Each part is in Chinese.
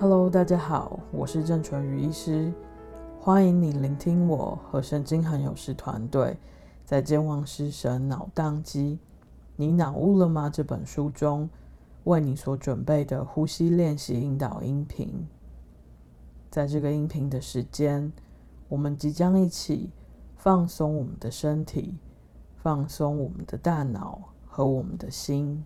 Hello，大家好，我是郑淳予医师，欢迎你聆听我和神经很有事团队在健忘师神脑宕机，你脑悟了吗？这本书中为你所准备的呼吸练习引导音频。在这个音频的时间，我们即将一起放松我们的身体，放松我们的大脑和我们的心。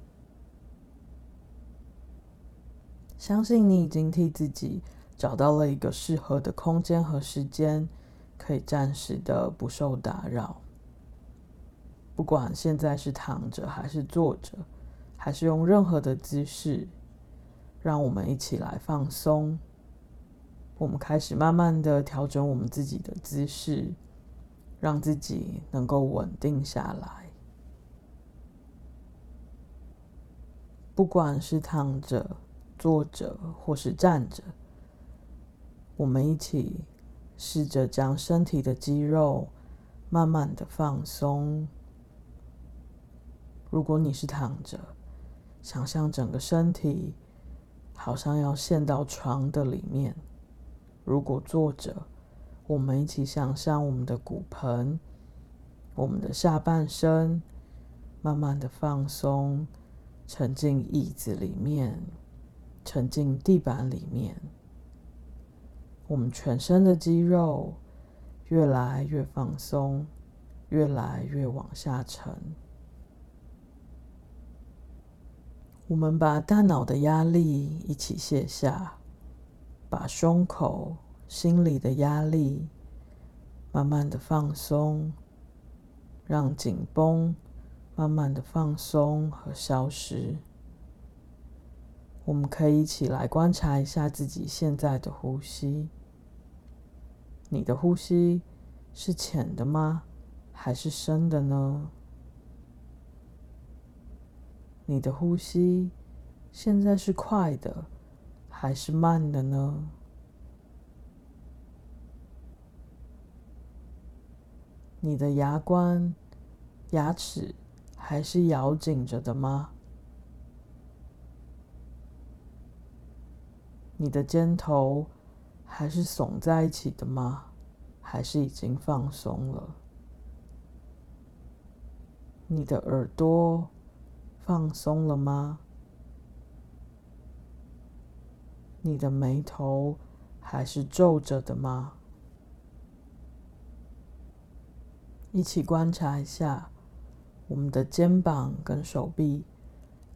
相信你已经替自己找到了一个适合的空间和时间，可以暂时的不受打扰。不管现在是躺着还是坐着，还是用任何的姿势，让我们一起来放松。我们开始慢慢的调整我们自己的姿势，让自己能够稳定下来。不管是躺着，坐着或是站着，我们一起试着将身体的肌肉慢慢的放松。如果你是躺着，想象整个身体好像要陷到床的里面；如果坐着，我们一起想象我们的骨盆、我们的下半身慢慢的放松，沉进椅子里面。沉进地板里面，我们全身的肌肉越来越放松，越来越往下沉。我们把大脑的压力一起卸下，把胸口、心里的压力慢慢的放松，让紧绷慢慢的放松和消失。我们可以一起来观察一下自己现在的呼吸。你的呼吸是浅的吗？还是深的呢？你的呼吸现在是快的，还是慢的呢？你的牙关、牙齿还是咬紧着的吗？你的肩头还是耸在一起的吗？还是已经放松了？你的耳朵放松了吗？你的眉头还是皱着的吗？一起观察一下，我们的肩膀跟手臂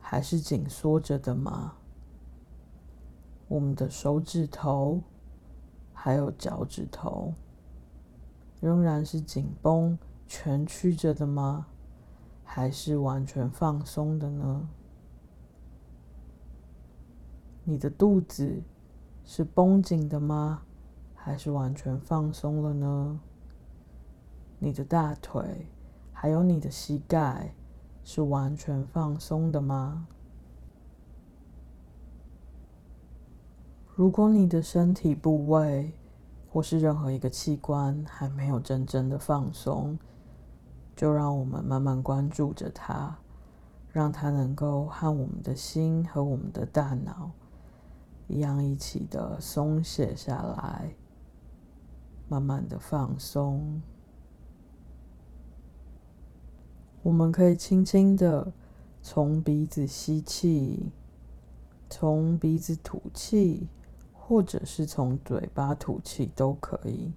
还是紧缩着的吗？我们的手指头还有脚趾头仍然是紧绷、蜷曲着的吗？还是完全放松的呢？你的肚子是绷紧的吗？还是完全放松了呢？你的大腿还有你的膝盖是完全放松的吗？如果你的身体部位或是任何一个器官还没有真正的放松，就让我们慢慢关注着它，让它能够和我们的心和我们的大脑一样一起的松懈下来，慢慢的放松。我们可以轻轻的从鼻子吸气，从鼻子吐气。或者是从嘴巴吐气都可以。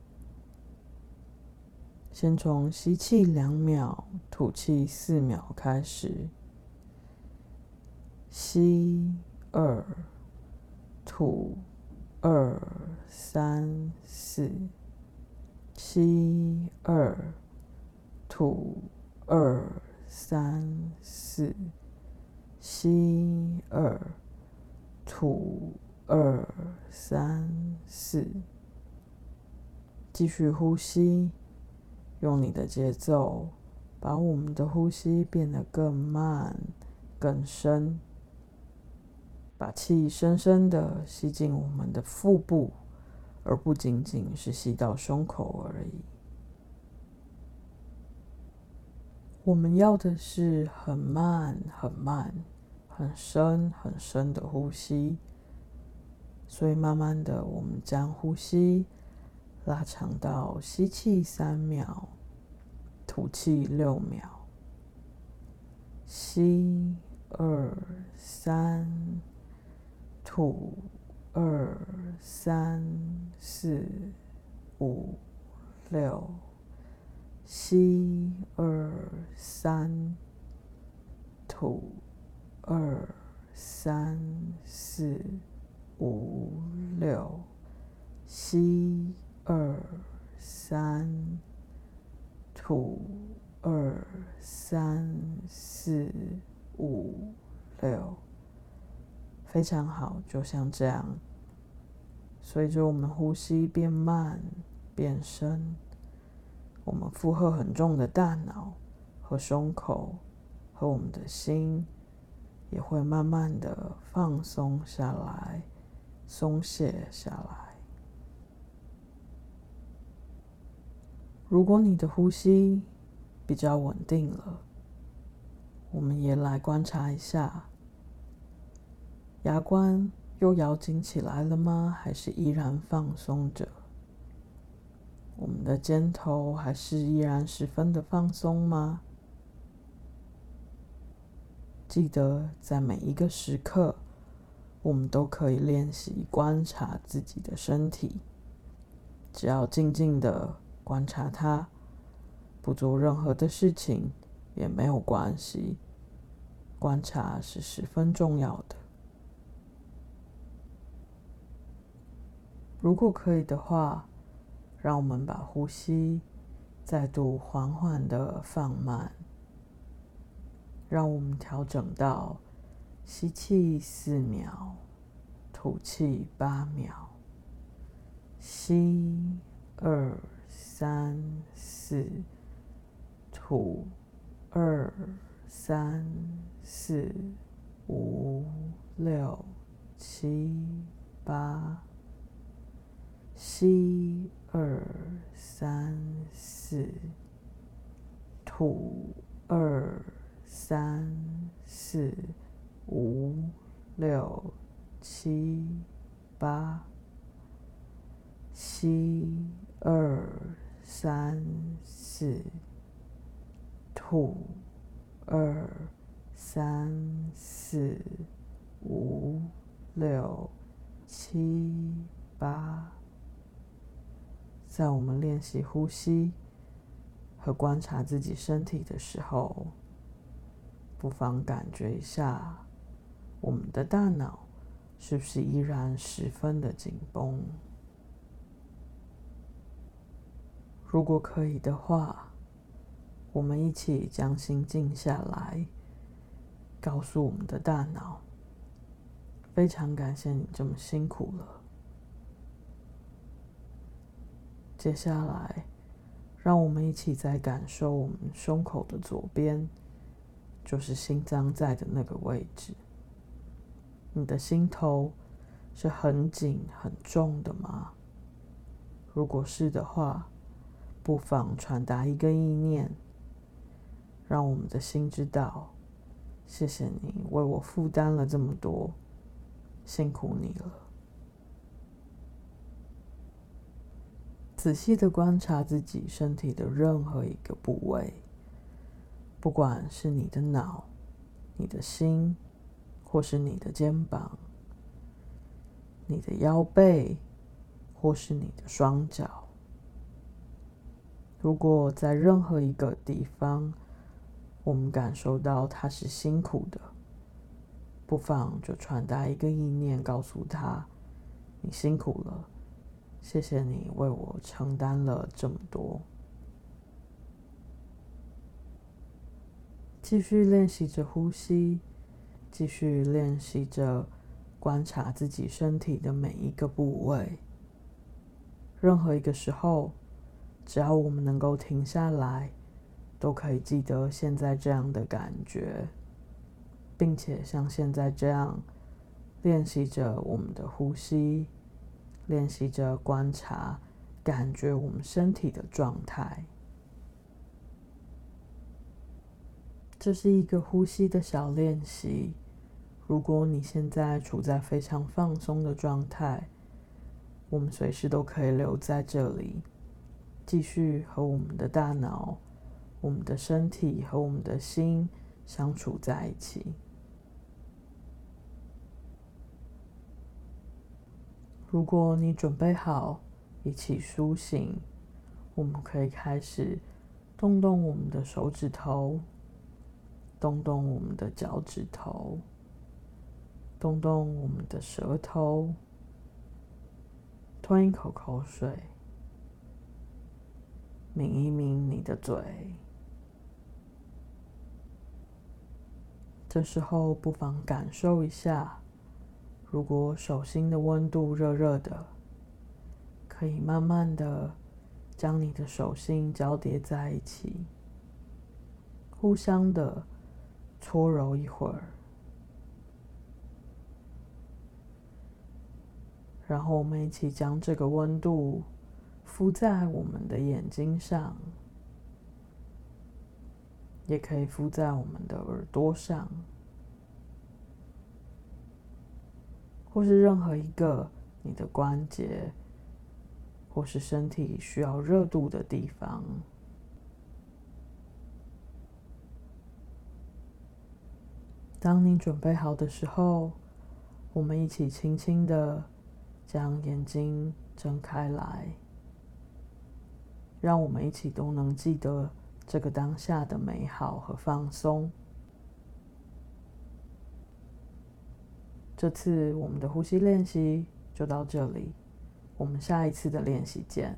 先从吸气两秒，吐气四秒开始。吸二，吐二三四。吸二，吐二三四。吸二，吐。二三四，继续呼吸，用你的节奏，把我们的呼吸变得更慢、更深，把气深深的吸进我们的腹部，而不仅仅是吸到胸口而已。我们要的是很慢、很慢、很深、很深的呼吸。所以慢慢的，我们将呼吸拉长到吸气三秒，吐气六秒。吸二三，吐二三四五六，吸二三，吐二三四五六，吸二三，吐。二三四五六，非常好，就像这样。随着我们呼吸变慢变深，我们负荷很重的大脑和胸口和我们的心，也会慢慢的放松下来，松懈下来。如果你的呼吸，比较稳定了，我们也来观察一下，牙关又咬紧起来了吗？还是依然放松着？我们的肩头还是依然十分的放松吗？记得在每一个时刻，我们都可以练习观察自己的身体，只要静静的观察它。不做任何的事情也没有关系，观察是十分重要的。如果可以的话，让我们把呼吸再度缓缓的放慢，让我们调整到吸气四秒，吐气八秒，吸二三四。吐二三四五六七八，吸二三四，吐二三四五六七八，吸二三四。吐二三四五六七八，在我们练习呼吸和观察自己身体的时候，不妨感觉一下我们的大脑是不是依然十分的紧绷？如果可以的话。我们一起将心静下来，告诉我们的大脑：非常感谢你这么辛苦了。接下来，让我们一起再感受我们胸口的左边，就是心脏在的那个位置。你的心头是很紧很重的吗？如果是的话，不妨传达一个意念。让我们的心知道，谢谢你为我负担了这么多，辛苦你了。仔细的观察自己身体的任何一个部位，不管是你的脑、你的心，或是你的肩膀、你的腰背，或是你的双脚。如果在任何一个地方，我们感受到他是辛苦的，不妨就传达一个意念，告诉他：“你辛苦了，谢谢你为我承担了这么多。”继续练习着呼吸，继续练习着观察自己身体的每一个部位。任何一个时候，只要我们能够停下来。都可以记得现在这样的感觉，并且像现在这样练习着我们的呼吸，练习着观察、感觉我们身体的状态。这是一个呼吸的小练习。如果你现在处在非常放松的状态，我们随时都可以留在这里，继续和我们的大脑、我们的身体和我们的心相处在一起。如果你准备好一起苏醒，我们可以开始动动我们的手指头，动动我们的脚趾头。动动我们的舌头，吞一口口水，抿一抿你的嘴。这时候不妨感受一下，如果手心的温度热热的，可以慢慢的将你的手心交叠在一起，互相的搓揉一会儿。然后我们一起将这个温度敷在我们的眼睛上，也可以敷在我们的耳朵上，或是任何一个你的关节或是身体需要热度的地方。当你准备好的时候，我们一起轻轻的。将眼睛睁开来，让我们一起都能记得这个当下的美好和放松。这次我们的呼吸练习就到这里，我们下一次的练习见。